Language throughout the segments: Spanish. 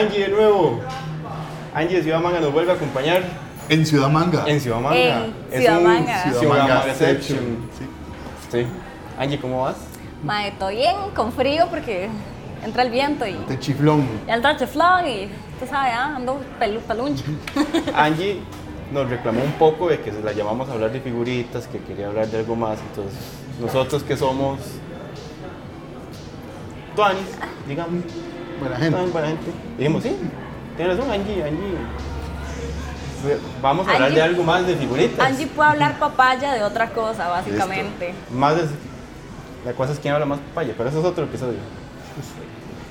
Angie de nuevo. Angie de Ciudad Manga nos vuelve a acompañar En Ciudad Manga. en Ciudad Manga. En Es Ciudad un Manga. Ciudad, Ciudad Manga Manga Reception. Reception, sí. Sí. Angie, ¿cómo vas? mae, estoy bien, con frío porque entra el viento y De chiflón. ya entra el cheflón y tú sabes, ah, ando pelu, peluncha. Angie nos reclamó un poco de que la llamamos a hablar de figuritas, que quería hablar de algo más. Entonces, nosotros que somos tuanis, digamos, Buena gente. buena gente, dijimos, sí, tienes razón, Angie, Angie. Vamos a hablar Angie- de algo más de figuritas. Angie puede hablar papaya de otra cosa, básicamente. Más de, la cosa es quién habla más papaya, pero eso es otro episodio.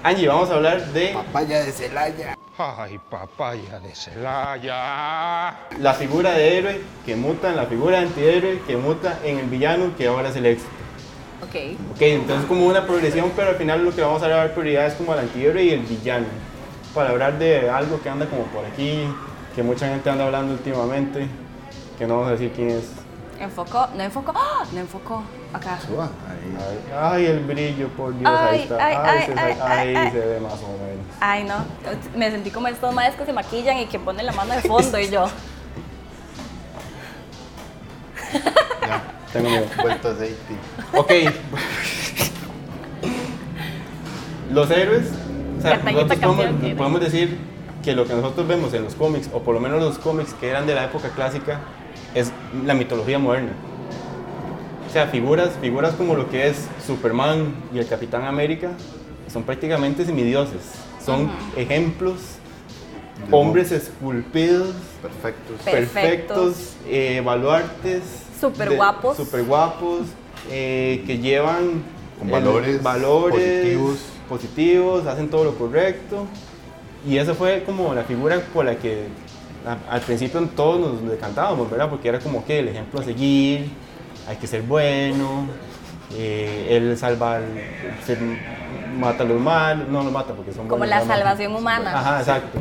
Angie, vamos a hablar de Papaya de Celaya. Ay, papaya de Celaya. la figura de héroe que muta en la figura de antihéroe que muta en el villano que ahora es el éxito. Ok. Ok, entonces como una progresión, pero al final lo que vamos a dar prioridad es como el antihéroe y el villano. Para hablar de algo que anda como por aquí, que mucha gente anda hablando últimamente, que no vamos a decir quién es. Enfocó, no enfocó, ¡Ah! no enfocó. Acá. Suba, ahí. Ay, ay, el brillo, por Dios, ahí está. ay, Ay, ay, se, ay, ahí ay, se ve más o menos. Ay, no. Me sentí como estos maes que se maquillan y que ponen la mano de fondo y yo. Tengo miedo. Vuelto aceite. Ok. Los héroes, o sea, nosotros podemos, decir que lo que nosotros vemos en los cómics, o por lo menos los cómics que eran de la época clásica, es la mitología moderna. O sea, figuras, figuras como lo que es Superman y el Capitán América son prácticamente semidioses. Son ejemplos, hombres esculpidos, Perfectos. Perfectos. perfectos, eh, baluartes. Súper de- guapos. Súper guapos, eh, que llevan Con el- valores valores positivos. positivos, hacen todo lo correcto. Y esa fue como la figura por la que a- al principio todos nos decantábamos, ¿verdad? Porque era como que el ejemplo a seguir, hay que ser bueno, eh, él salva, se mata a los malos, no los mata porque son Como buenos, la salvación humana. Ajá, exacto.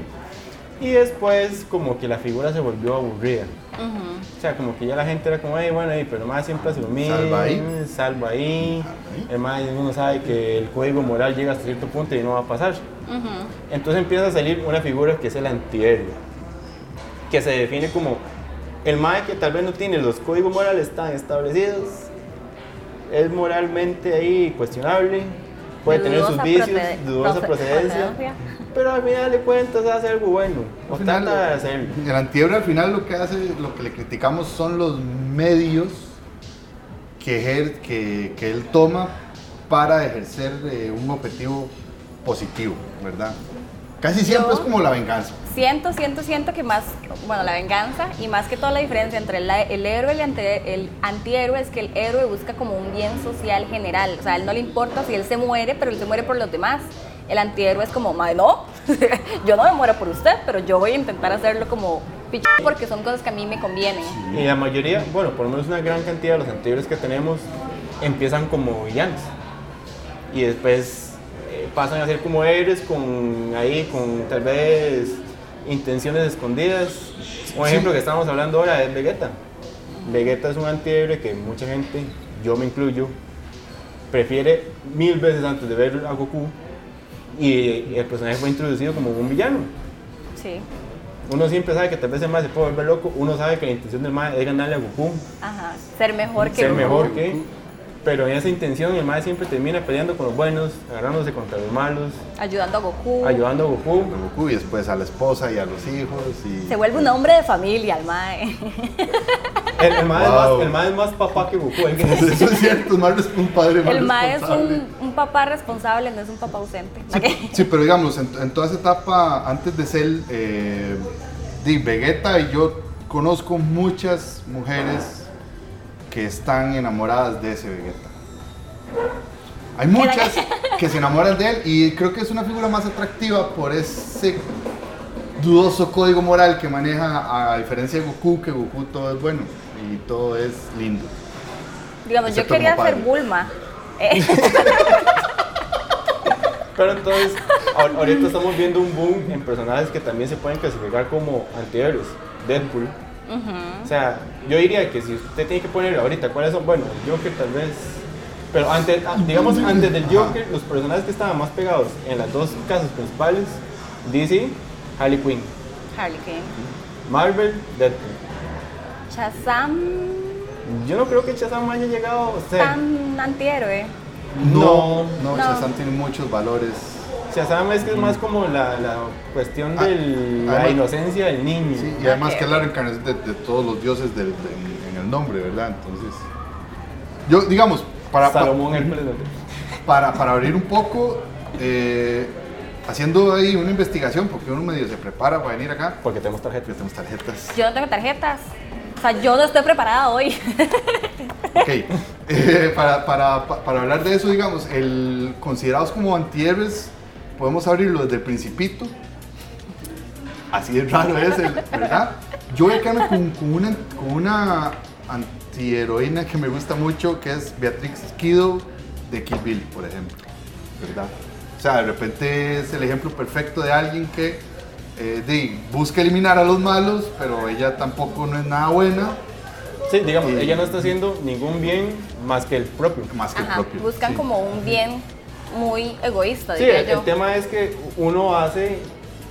Y después como que la figura se volvió aburrida. Ujú. O sea, como que ya la gente era como, hey, bueno, hey, pero más siempre hace lo mismo. Salva ahí. Salva ahí. Además, uno sabe que el código moral llega hasta cierto punto y no va a pasar. Ujú. Entonces empieza a salir una figura que es el antihéroe. Que se define como el mae que tal vez no tiene los códigos morales tan establecidos. Es moralmente ahí cuestionable. Puede De tener sus vicios, dudosa proce- procedencia. procedencia. Pero al final de cuentas hace algo bueno. O Al final, trata de hacerlo. el antihéroe al final lo que hace, lo que le criticamos son los medios que, ejer- que, que él toma para ejercer eh, un objetivo positivo, ¿verdad? Casi siempre Yo- es como la venganza. Siento, siento, siento que más, bueno, la venganza y más que todo la diferencia entre el, héroe y el, anti- el antihéroe es que el héroe busca como un bien social general. O sea, a él no le importa si él se muere, pero él se muere por los demás. El antihéroe es como, madre, no, yo no me muero por usted, pero yo voy a intentar hacerlo como porque son cosas que a mí me convienen. Y la mayoría, bueno, por lo menos una gran cantidad de los anteriores que tenemos empiezan como villanos. Y después eh, pasan a ser como héroes con ahí, con tal vez intenciones escondidas. Un ejemplo que estamos hablando ahora es Vegeta. Vegeta es un antihéroe que mucha gente, yo me incluyo, prefiere mil veces antes de ver a Goku. Y el personaje fue introducido como un villano. Sí, Uno siempre sabe que tal vez el más se puede volver loco. Uno sabe que la intención del más es ganarle a Goku. ajá, ser mejor que ser Goku. mejor que. Pero en esa intención el mae siempre termina peleando con los buenos, agarrándose contra los malos, Ayudando a Goku. ayudando a Goku. a Goku y después a la esposa y a los hijos. Y... Se vuelve un hombre de familia, el mae. El, el mae es Wow. más, el mae es más papá que Goku. que Eso es cierto, es más res- un padre más El mae es un, un papá responsable, no es un papá ausente. Sí, sí, pero digamos, en, en toda esa etapa, antes de ser eh, de Vegeta, y yo conozco muchas mujeres que están enamoradas de ese Vegeta. Hay muchas que se enamoran de él y creo que es una figura más atractiva por ese dudoso código moral que maneja, a diferencia de Goku, que Goku todo es bueno y todo es lindo. Digamos, yo quería ser. Bulma. Eh, Pero entonces, ahor- ahorita estamos viendo un boom en personajes que también se pueden clasificar como antihéroes. Deadpool. O sea, yo diría que si usted tiene que poner ahorita cuáles son, bueno, el Joker tal vez. Pero antes, ah, digamos, antes del Joker, los personajes que estaban más pegados en las dos casas principales, DC, Harley Quinn. Harley Quinn. Marvel, Deadpool. Shazam, Yo no creo que Shazam haya llegado a ser. tan antihéroe. No, no, No. Shazam tiene muchos valores. Shazam es que es más como la, la cuestión Ah, de la además- inocencia del niño. Sí, y además que es la reencarnación de, de todos los dioses del- de- en el nombre, ¿verdad? Entonces, yo, digamos, para, pa- Salomón para, para abrir un poco, eh, haciendo ahí una investigación, porque uno medio se prepara para venir acá, Porque tenemos porque tarjetas. tenemos tarjetas. Yo no tengo tarjetas. O sea, yo no estoy preparada hoy. Ok, eh, para, para, pa- para hablar de eso, digamos, el, considerados como antihéroes, podemos abrirlo desde el principito. Así de raro es, el- ¿verdad? Yo voy a quedarme con, con una, con una antiheroína que me gusta mucho, que es Beatrix Kido de Kill Bill, por ejemplo, ¿verdad? O sea, de repente es el ejemplo perfecto de alguien que eh, de- busca eliminar a los malos, pero ella tampoco no es nada buena, Sí, digamos, ella no está haciendo ningún bien más que el propio. más que el propio. buscan sí. como un bien muy egoísta, Sí, diría el, yo. el tema es que uno hace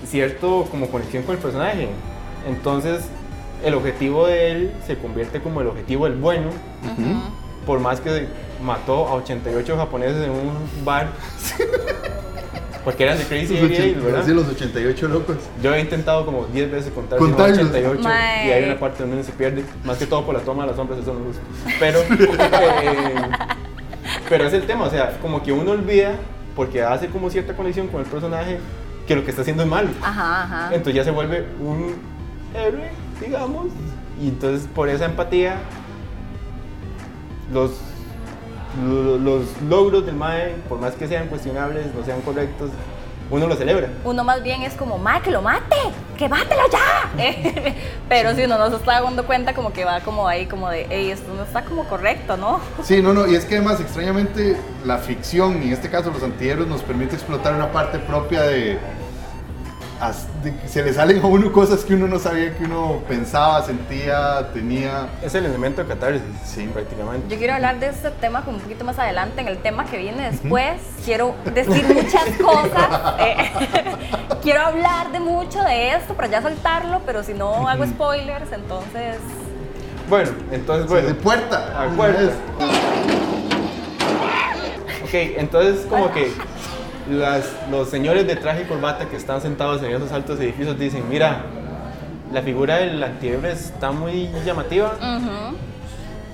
cierto como conexión con el personaje. Entonces, el objetivo de él se convierte como el objetivo del bueno, por más que mató a 88 japoneses en un bar. Porque eran de Crazy Los 88, 80, ¿verdad? sí, los 88 locos. Yo he intentado como 10 veces contar Contarlos. 88 Mae. y hay una parte donde uno se pierde, más que todo por la toma de las sombras, eso no gusta. Pero, eh, pero es el tema, o sea, como que uno olvida, porque hace como cierta conexión con el personaje, que lo que está haciendo es malo. Ajá, ajá. Entonces ya se vuelve un héroe, digamos, y entonces por esa empatía, los, lo- los logros del MAE, por más que sean cuestionables, no sean correctos, uno lo celebra. Uno más bien es como, ¡ma, que lo mate! ¡Que mátelo ya! Pero si uno no se está dando cuenta, como que va como ahí, como de, ey, esto no está como correcto, ¿no? Sí, no, no, y es que además, extrañamente, la ficción, y en este caso los antihéroes, nos permite explotar una parte propia de, se le salen a uno cosas que uno no sabía que uno pensaba, sentía, tenía. Es el elemento de catarsis, Sí. prácticamente. Yo quiero hablar de este tema como un poquito más adelante, en el tema que viene después. Quiero decir muchas cosas. eh, quiero hablar de mucho de esto para ya soltarlo, pero si no hago spoilers, entonces... Bueno, entonces, Bueno, de puerta. A puerta. Ok, entonces como que las, los señores de traje y corbata que están sentados en esos altos edificios dicen, mira, la figura del antihéroe está muy llamativa,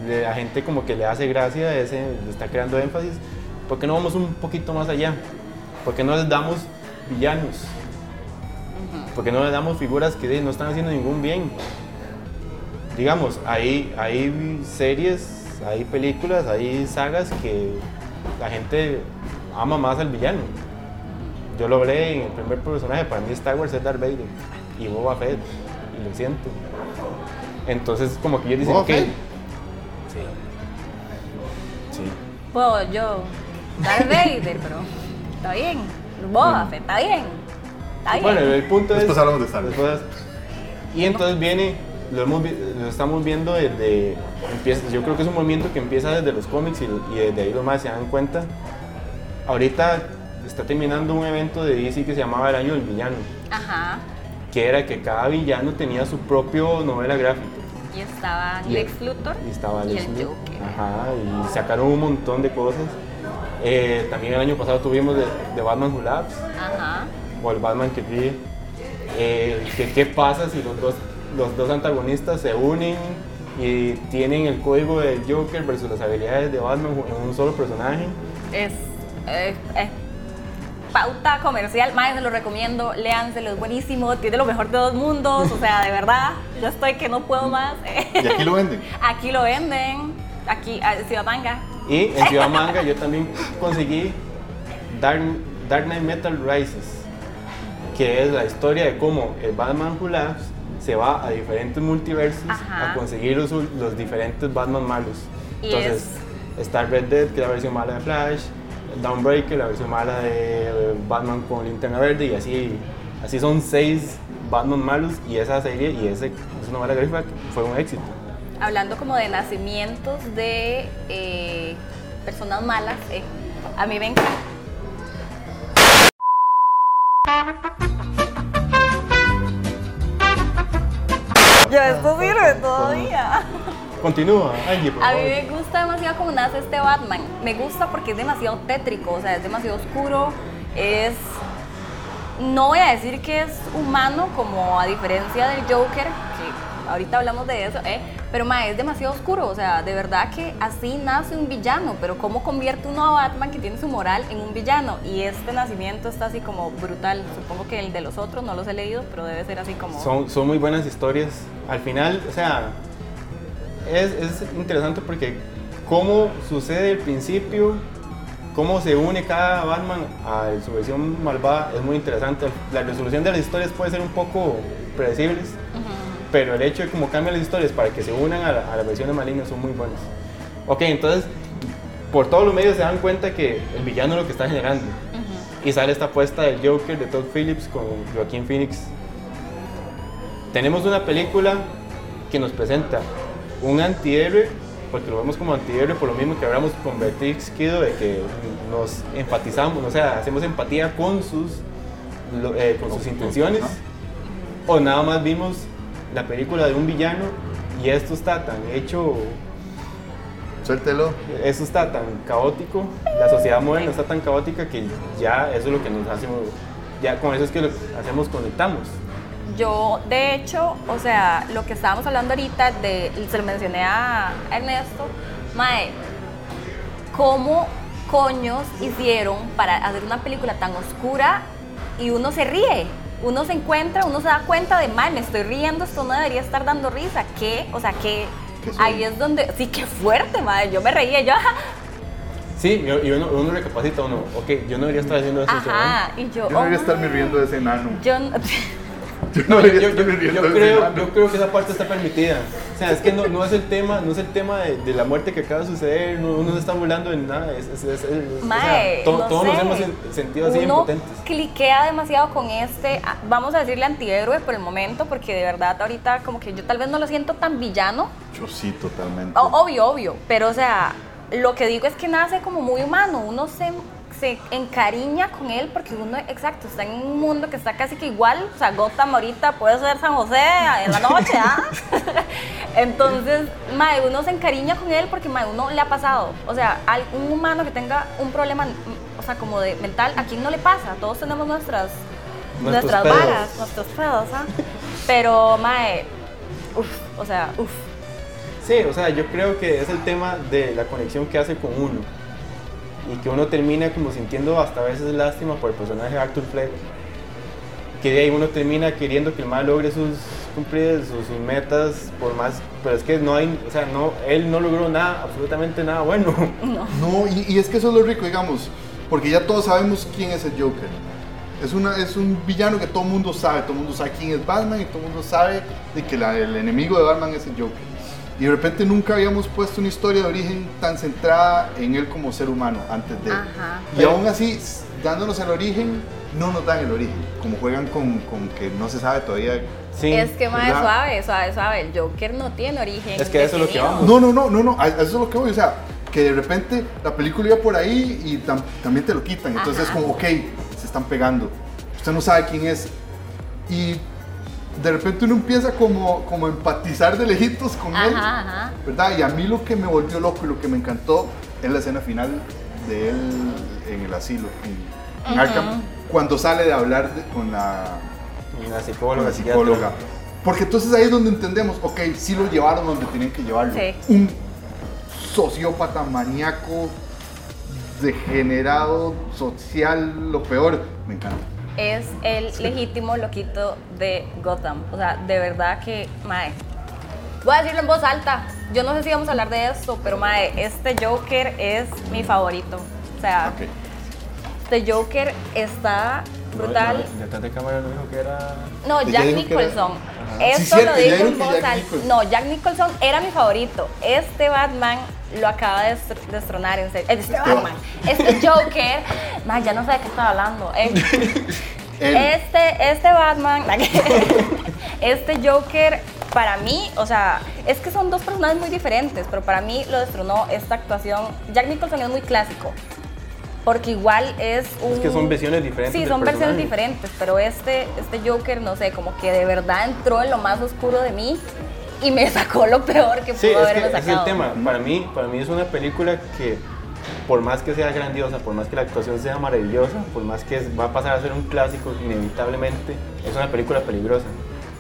la gente como que le hace gracia, ese, le está creando énfasis, ¿por qué no vamos un poquito más allá? ¿Por qué no les damos villanos? ¿Por qué no les damos figuras que no están haciendo ningún bien? Digamos, hay, hay series, hay películas, hay sagas que la gente ama más al villano. Yo lo hablé en el primer personaje, para mí Star Wars es Darth Vader y Boba Fett, y lo siento. Entonces como que ellos dicen, ¿Boba ok, Fett? Sí. Sí. Puedo yo Darth Vader, pero está bien. Boba Fett, está bien. Está bien. Bueno, el punto Después es... hablamos de Star Wars. después- y entonces viene, lo, hemos vi- lo estamos viendo desde... Empieza, yo creo que es un movimiento que empieza desde los cómics y, y desde ahí los más se dan cuenta. Ahorita está terminando un evento de DC que se llamaba El Año del Villano, Ajá. que era que cada villano tenía su propio novela gráfica. Y estaba Y- Lex Luthor y estaba y Lex el Luthor. Joker. Ajá, y sacaron un montón de cosas. Eh, también el año pasado tuvimos de, de Batman Who Laughs, Ajá. o el Batman que ríe. Eh, que ¿Qué pasa si los dos, los dos antagonistas se unen y tienen el código del Joker versus las habilidades de Batman en un solo personaje? Es, eh, pauta comercial, más se lo recomiendo, léanselo, es buenísimo, tiene lo mejor de dos mundos, o sea, de verdad, yo estoy que no puedo más. Y aquí lo venden. Aquí lo venden, aquí, en Ciudad Manga. Y en Ciudad Manga yo también conseguí Dark, Dark Knight Metal Rises, que es la historia de cómo el Batman Who Laughs se va a diferentes multiversos Ajá. a conseguir los, los diferentes Batman malos. Entonces, está Red Dead, que es la versión mala de Flash, Downbreaker, la versión mala de Batman con linterna verde, y así, así son seis Batman malos, y esa serie, y ese, esa novela gráfica fue un éxito. Hablando como de nacimientos de eh, personas malas, eh, a mí me encanta. Ya esto sirve todavía. Continúa, Angie, por A mí me gusta demasiado cómo nace este Batman. Me gusta porque es demasiado tétrico, o sea, es demasiado oscuro. Es. No voy a decir que es humano, como a diferencia del Joker, que ahorita hablamos de eso, ¿eh? pero ma, es demasiado oscuro. O sea, de verdad que así nace un villano. Pero ¿cómo convierte uno a Batman que tiene su moral en un villano? Y este nacimiento está así como brutal. Supongo que el de los otros no los he leído, pero debe ser así como. Son, son muy buenas historias. Al final, o sea, es, es interesante porque cómo sucede el principio, cómo se une cada Batman a su versión malvada, es muy interesante. La resolución de las historias puede ser un poco predecibles, pero el hecho de cómo cambian las historias para que se unan a, la- a las versiones malignas son muy buenas. Ok, entonces, por todos los medios se dan cuenta que el villano es lo que está generando. Y sale esta apuesta del Joker de Todd Phillips con Joaquín Phoenix tenemos una película que nos presenta un antihéroe, porque lo vemos como antihéroe por lo mismo que hablamos con Beatrix Kido, de que nos empatizamos, o sea, hacemos empatía con sus, lo- eh, con sus intenciones, o nada más vimos la película de un villano y esto está tan hecho, Suéltelo. esto está tan caótico, la sociedad moderna está tan caótica que ya eso es lo que nos hace, ya con eso es que lo hacemos, conectamos. Yo, de hecho, o sea, lo que estábamos hablando ahorita, de, se lo mencioné a Ernesto, Mae, ¿cómo coños hicieron para hacer una película tan oscura y uno se ríe? Uno se encuentra, uno se da cuenta de, mal, me estoy riendo, esto no debería estar dando risa. ¿Qué? O sea, ¿qué? Ahí es donde, sí, qué fuerte, madre. Yo me reía, yo, ajá, Sí, y uno, uno recapacita, uno, ok, yo no debería estar haciendo eso. ajá, y yo, Yo no debería oh, estarme riendo de ese enano. yo no- Yo no Yo, de creo, yo creo que esa parte está permitida. O sea, es que no, no es el tema, no es el tema de, de la muerte que acaba de suceder, no, uno no está burlando en nada. Es, es- es- es- o sea, Mae, to- no todos nos hemos sen- sentido así Uno impotentes. cliquea demasiado con este, ah, vamos a decirle antihéroe por el momento, porque de verdad ahorita como que yo tal vez no lo siento tan villano, Yo sí, totalmente. O- obvio, obvio, pero o sea, lo que digo es que nace como muy humano, uno se, se encariña con él porque uno, exacto, está en un mundo que está casi que igual, o sea, Gotham ahorita puede ser San José en la noche, ¿ah? Entonces, mae, uno se encariña con él porque mae, uno le ha pasado, o sea, al- un humano que tenga un problema, o sea, como de mental, ¿a quién no le pasa? Todos tenemos nuestras, Nuestros nuestras pedos. varas, nuestros pedos, ¿ah? Pero, mae, uff, o sea, uff. Sí, o sea, yo creo que es el tema de la conexión que hace con uno. Y que uno termina como sintiendo hasta a veces lástima por el personaje de Arthur Fleck. Que de ahí uno termina queriendo que el mal logre sus cumplir sus, sus metas por más, pero es que no hay, o sea, no, él no logró nada, absolutamente nada bueno. No, y, y es que eso es lo rico, digamos, porque ya todos sabemos quién es el Joker. Es, una, es un villano que todo el mundo sabe, todo el mundo sabe quién es Batman y todo el mundo sabe de que la- el enemigo de Batman es el Joker. Y de repente nunca habíamos puesto una historia de origen tan centrada en él como ser humano antes de. Ajá. Y aún así, dándonos el origen, no nos dan el origen, como juegan con, con que no se sabe todavía. Sí. Es que más ¿verdad? suave, suave, suave. El Joker no tiene origen. Es que eso es lo que vamos. No, no, no, no, no, eso es lo que voy, o sea, que de repente la película iba por ahí y tam- también te lo quitan, entonces es Ajá. como, ok, se están pegando, usted no sabe quién es. Y de repente uno empieza como, como a empatizar de lejitos con él, Ajá, ajá. ¿verdad? Y a mí lo que me volvió loco y lo que me encantó es la escena final de él en el asilo, en, en Arkham, cuando sale de hablar de- con la, La con psicóloga, la psicóloga. Porque entonces ahí es donde entendemos, ok, sí lo llevaron donde tenían que llevarlo. Sí. Un sociópata maníaco, degenerado, social, lo peor. Me encanta. Es el legítimo loquito de Gotham. O sea, de verdad que, mae. Voy a decirlo en voz alta. Yo no sé si vamos a hablar de esto, pero mae, este Joker es mi favorito. O sea, Ok. este Joker está brutal. No, Detrás de cámara no dijo que era. No, Jack era- Nicholson. Ajá. Esto Sí, cierto, lo dijo en voz alta. No, Jack Nicholson era mi favorito. Este Batman lo acaba de destr- destronar en serio. Este Batman. Este Joker. Man, ya no sé de qué estaba hablando. Eh. Este, este Batman, este Joker, para mí, o sea, es que son dos personajes muy diferentes, pero para mí lo destronó esta actuación. Jack Nicholson es muy clásico, porque igual es un... Es que son versiones diferentes Sí, son versiones diferentes, pero este, este Joker, no sé, como que de verdad entró en lo más oscuro de mí y me sacó lo peor que Sí, pudo es que haberme ese es sacado. el tema. Para mí, para mí es una película que, por más que sea grandiosa, por más que la actuación sea maravillosa, por más que va a pasar a ser un clásico, inevitablemente, es una película peligrosa.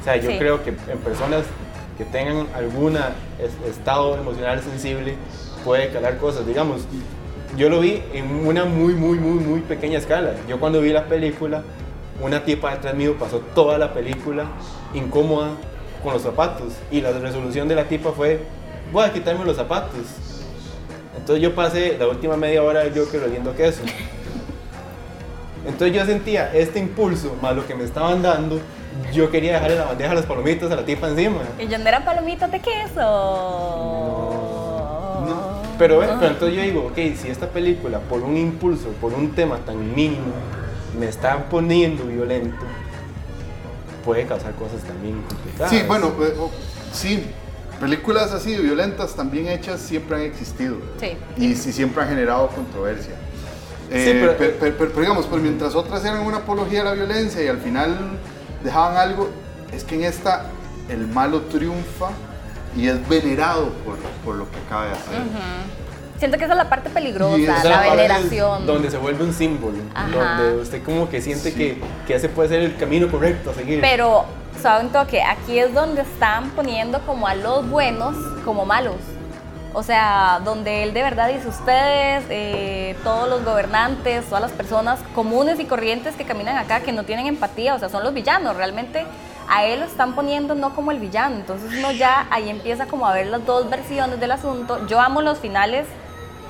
O sea, yo Sí. creo que en personas que tengan algún estado emocional sensible, puede calar cosas. Digamos, yo lo vi en una muy, muy, muy, muy pequeña escala. Yo cuando vi la película, una tipa detrás mío pasó toda la película incómoda con los zapatos y la resolución de la tipa fue, voy a quitarme los zapatos. Entonces yo pasé la última media hora del Joker oliendo queso. Entonces yo sentía este impulso más lo que me estaban dando, yo quería dejarle la bandeja las palomitas a la tipa encima. Y yo no eran palomitas de queso. Pero entonces yo digo, ok, si esta película por un impulso, por un tema tan mínimo, me está poniendo violento, puede causar cosas también complicadas. Sí, bueno, eh, oh, sí, películas así violentas también hechas siempre han existido. Sí. Y sí siempre han generado controversia. Eh, Sí, pero- per- per- per- pero digamos, pues mientras otras eran una apología de la violencia y al final dejaban algo, es que en esta el malo triunfa y es venerado por, por lo que acaba de hacer. Siento que esa es la parte peligrosa, Y esa Esa la es veneración. Donde se vuelve un símbolo, Ajá. donde usted como que siente que, que ese puede ser el camino correcto a seguir. Pero, ¿saben toque? Aquí es donde están poniendo como a los buenos como malos. O sea, donde él de verdad dice ustedes, eh, todos los gobernantes, todas las personas comunes y corrientes que caminan acá, que no tienen empatía, o sea, son los villanos. Realmente a él lo están poniendo no como el villano. Entonces uno ya ahí empieza como a ver las dos versiones del asunto. Yo amo los finales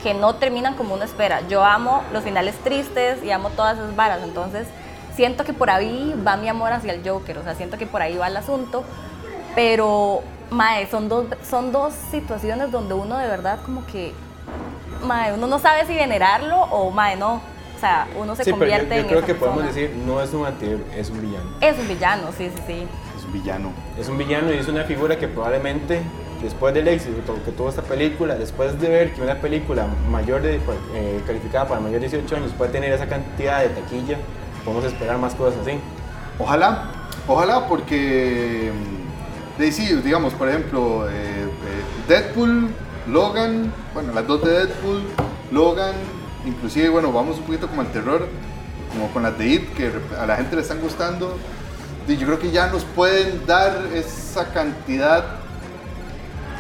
que no terminan como uno espera. Yo amo los finales tristes y amo todas esas varas. Entonces, siento que por ahí va mi amor hacia el Joker. O sea, siento que por ahí va el asunto. Pero, mae, son dos, son dos situaciones donde uno de verdad como que, mae, uno no sabe si venerarlo o, mae, no. O sea, uno se sí, pero yo, convierte yo en creo esa que podemos persona. decir, no es un antihéroe, es un villano. Es un villano, sí, sí, sí. Es un villano. Es un villano y es una figura que probablemente después del éxito que tuvo esta película, después de ver que una película mayor de, eh, calificada para mayor de 18 años puede tener esa cantidad de taquilla, podemos esperar más cosas así. Ojalá, ojalá porque, mm, de, sí, digamos, por ejemplo, eh, eh, Deadpool, Logan, bueno, las dos de Deadpool, Logan, inclusive, bueno, vamos un poquito como al terror, como con las de It, que a la gente le están gustando. Yo creo que ya nos pueden dar esa cantidad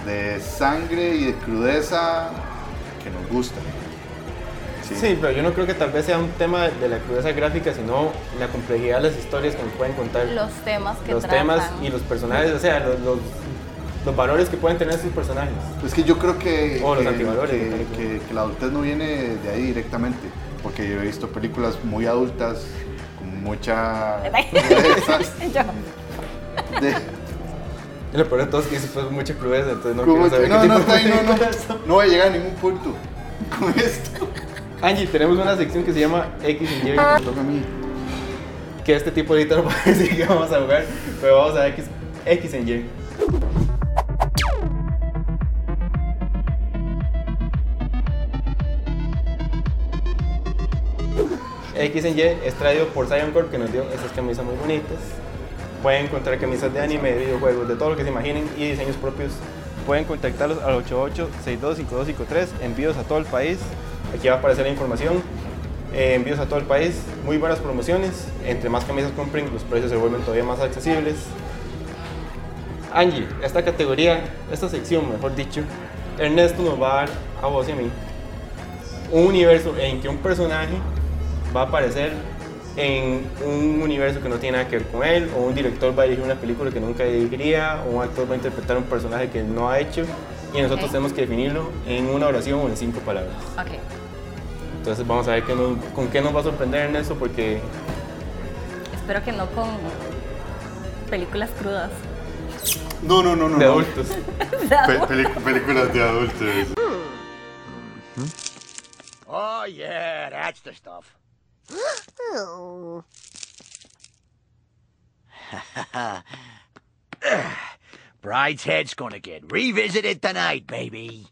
de sangre y de crudeza que nos gusta. Sí. pero yo no creo que tal vez sea un tema de la crudeza gráfica, sino la complejidad de las historias que nos pueden contar. Los temas que los tratan. temas y los personajes, o sea, los, los, los valores que pueden tener estos personajes. Es que yo creo que, O los que- antivalores que, de película. que- que la adultez no viene de ahí directamente, porque yo he visto películas muy adultas con mucha... Yo. de- Y lo peor de todo es que dice pues mucha crudeza, entonces no quiero saber que- no, qué no, tipo de no, no, son. no voy a llegar a ningún punto con esto. Angie, tenemos una sección que se llama X en Y, Me toca a mí. que este tipo ahorita no puede decir que vamos a jugar, pero vamos a X, X en Y. X en Y es traído por Zion Corp que nos dio esas camisas muy bonitas. Pueden encontrar camisas de anime, de videojuegos, de todo lo que se imaginen y diseños propios. Pueden contactarlos al 88625253, envíos a todo el país. Aquí va a aparecer la información. Eh, envíos a todo el país, muy buenas promociones. Entre más camisas compren, los precios se vuelven todavía más accesibles. Angie, esta categoría, esta sección, mejor dicho, Ernesto nos va a dar a vos y a mí un universo en que un personaje va a aparecer en un universo que no tiene nada que ver con él, o un director va a dirigir una película que nunca dirigiría, o un actor va a interpretar un personaje que no ha hecho, y nosotros Ok. tenemos que definirlo en una oración o en cinco palabras. Ok. Entonces vamos a ver qué nos- con qué nos va a sorprender en eso, porque Espero que no con películas crudas. No, no, no, no. de no. adultos. Pe- pelic- películas de adultos. Oh, yeah, that's the stuff. Bride's head's gonna get revisited tonight, baby.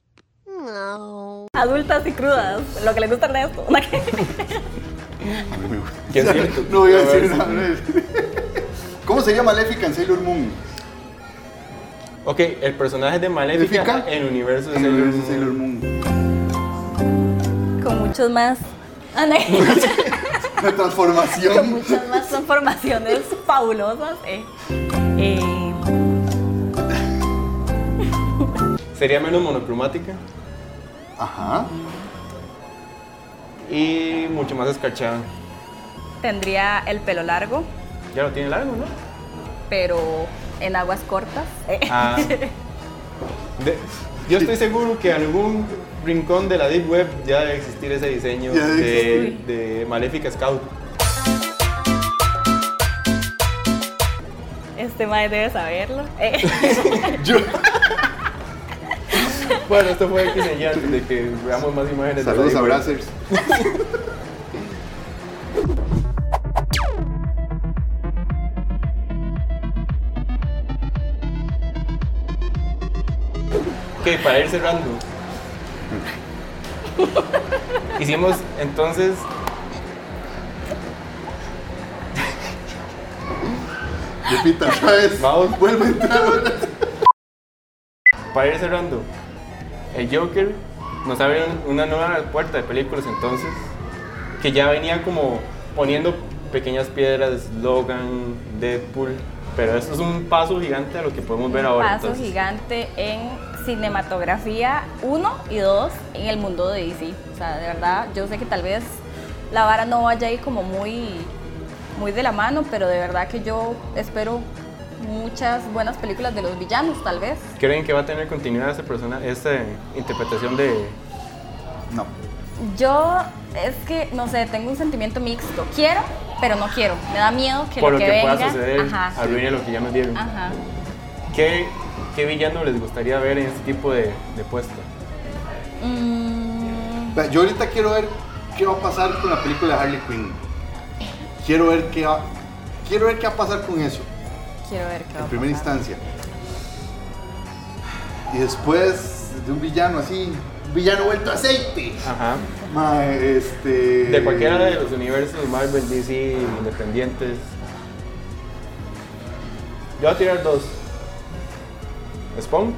Adultas y crudas, lo que le gusta a Ernesto. Que es cierto. No voy a decir nada. ¿Cómo sería Maléfica en Sailor Moon? Ok, el personaje de Maléfica Maléfica en el universo de Sailor de Sailor Moon. Moon. con muchos más. Ah, no. La con transformación. muchas más transformaciones fabulosas. eh. Eh, Sería menos monocromática Ajá. y mucho más escarchada. tendría el pelo largo, Ya lo tiene largo, ¿no? pero en aguas cortas. eh. Ah. De- yo estoy seguro que en algún rincón de la Deep Web ya debe existir ese diseño Ya de, de Maléfica Scout. Este mae debe saberlo. eh. Yo. Bueno, esto fue antes de que veamos más imágenes. de la Saludos Deep a Web. Ok, para ir cerrando. Hicimos entonces Repita otra vez. Vamos. Vuelve a entrar. Para ir cerrando, el Joker nos abre un- una nueva puerta de películas entonces, que ya venía como poniendo pequeñas piedras, Logan, Deadpool, pero esto es un paso gigante a lo que podemos ver Un ahora. paso entonces. gigante en cinematografía 1 y 2 en el mundo de DC. O sea, de verdad, yo sé que tal vez la vara no vaya ahí como muy, muy de la mano, pero de verdad que yo espero muchas buenas películas de los villanos, tal vez. ¿Creen que va a tener continuidad esta persona, esta interpretación de... No. Yo es que, no sé, tengo un sentimiento mixto. Quiero, pero no quiero. Me da miedo que por lo lo que, que, venga... pueda suceder, Ajá, arruine lo que ya nos dieron? ajá. ¿Qué, ¿Qué villano les gustaría ver en este tipo de, de puesto? Mm, Yo ahorita quiero ver qué va a pasar con la película de Harley Quinn. Quiero ver qué va, quiero ver qué va a pasar con eso, quiero ver qué va en primera pasar. instancia. Y después de un villano así, un villano vuelto a aceite. Ajá. Ma, este... De cualquiera de los universos Marvel, DC, independientes. Yo voy a tirar dos. Spawn,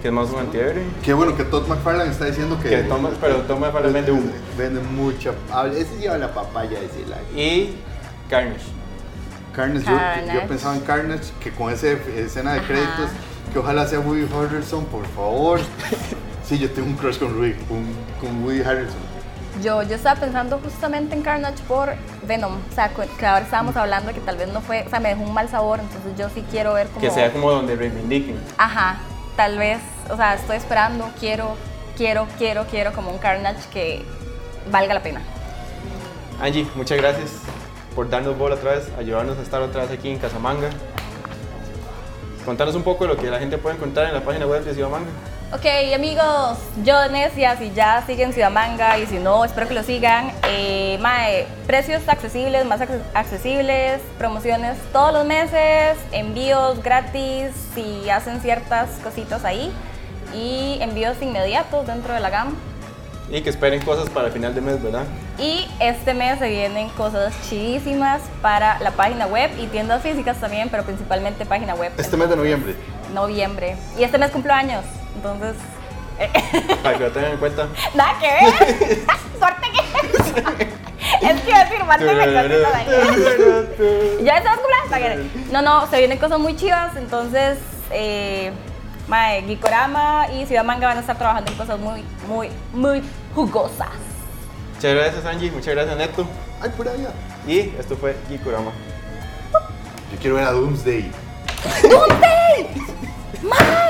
que es más un antihéroe. Qué bueno que Todd McFarlane está diciendo que... Que toma, pero toma para vende uno. Vende mucha... Ese lleva la papaya de ese lado. Y Carnage. Carnage, yo- Carnage. Yo, pensaba en Carnage, que con esa escena de Ajá. créditos, que ojalá sea Woody Harrelson, por favor. Sí, yo tengo un crush con, Woody, con, con Woody Harrelson. Yo, yo estaba pensando justamente en Carnage por Venom. O sea, que ahora estábamos hablando que tal vez no fue, o sea, me dejó un mal sabor, entonces yo sí quiero ver como... Que sea como donde reivindiquen. Ajá, tal vez, o sea, estoy esperando, quiero, quiero, quiero, quiero como un Carnage que valga la pena. Angie, muchas gracias por darnos bola otra vez, ayudarnos a estar otra vez aquí en Casamanga. Contanos un poco de lo que la gente puede encontrar en la página web de Ciudad Manga. Ok, amigos, yo Necia, si ya siguen Ciudad Manga y si no, espero que lo sigan. Eh, mae, precios accesibles, más acce- accesibles, promociones todos los meses, envíos gratis si hacen ciertas cositas ahí y envíos inmediatos dentro de la GAM. Y que esperen cosas para el final de mes, ¿verdad? Y este mes se vienen cosas chidísimas para la página web y tiendas físicas también, pero principalmente página web. Este mes de noviembre. Noviembre. Y este mes cumplo entonces... Para que lo tengan en cuenta. Nada que ver. Suerte que... es que decir, mándenme cositas ahí. ¿Ya estás cumpleaños? No, no, se vienen cosas muy chivas, entonces... Eh, mae, Gikorama y Ciudad Manga van a estar trabajando en cosas muy, muy, muy jugosas. Muchas gracias, Angie. Muchas gracias, Neto. Ay, por allá. Y esto fue Gikurama. Yo quiero ver a Doomsday. ¡Dónde! ¡Mae!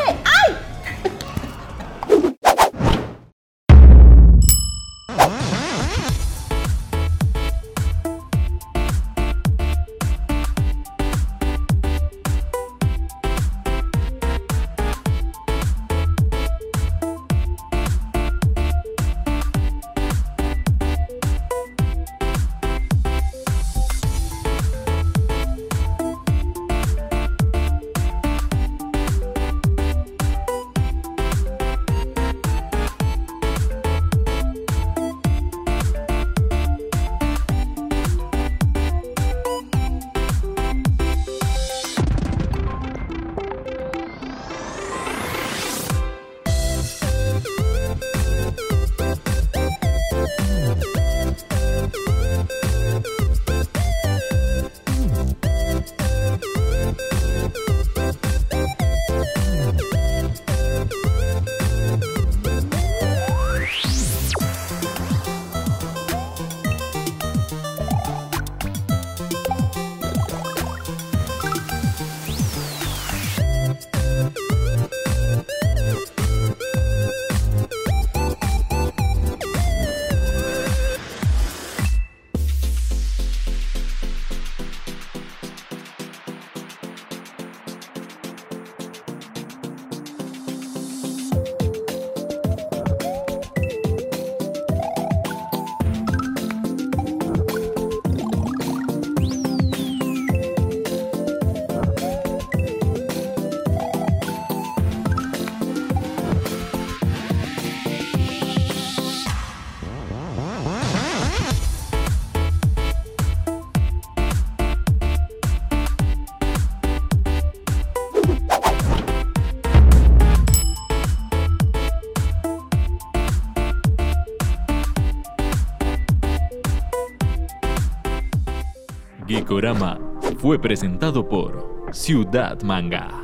Fue presentado por Ciudad Manga.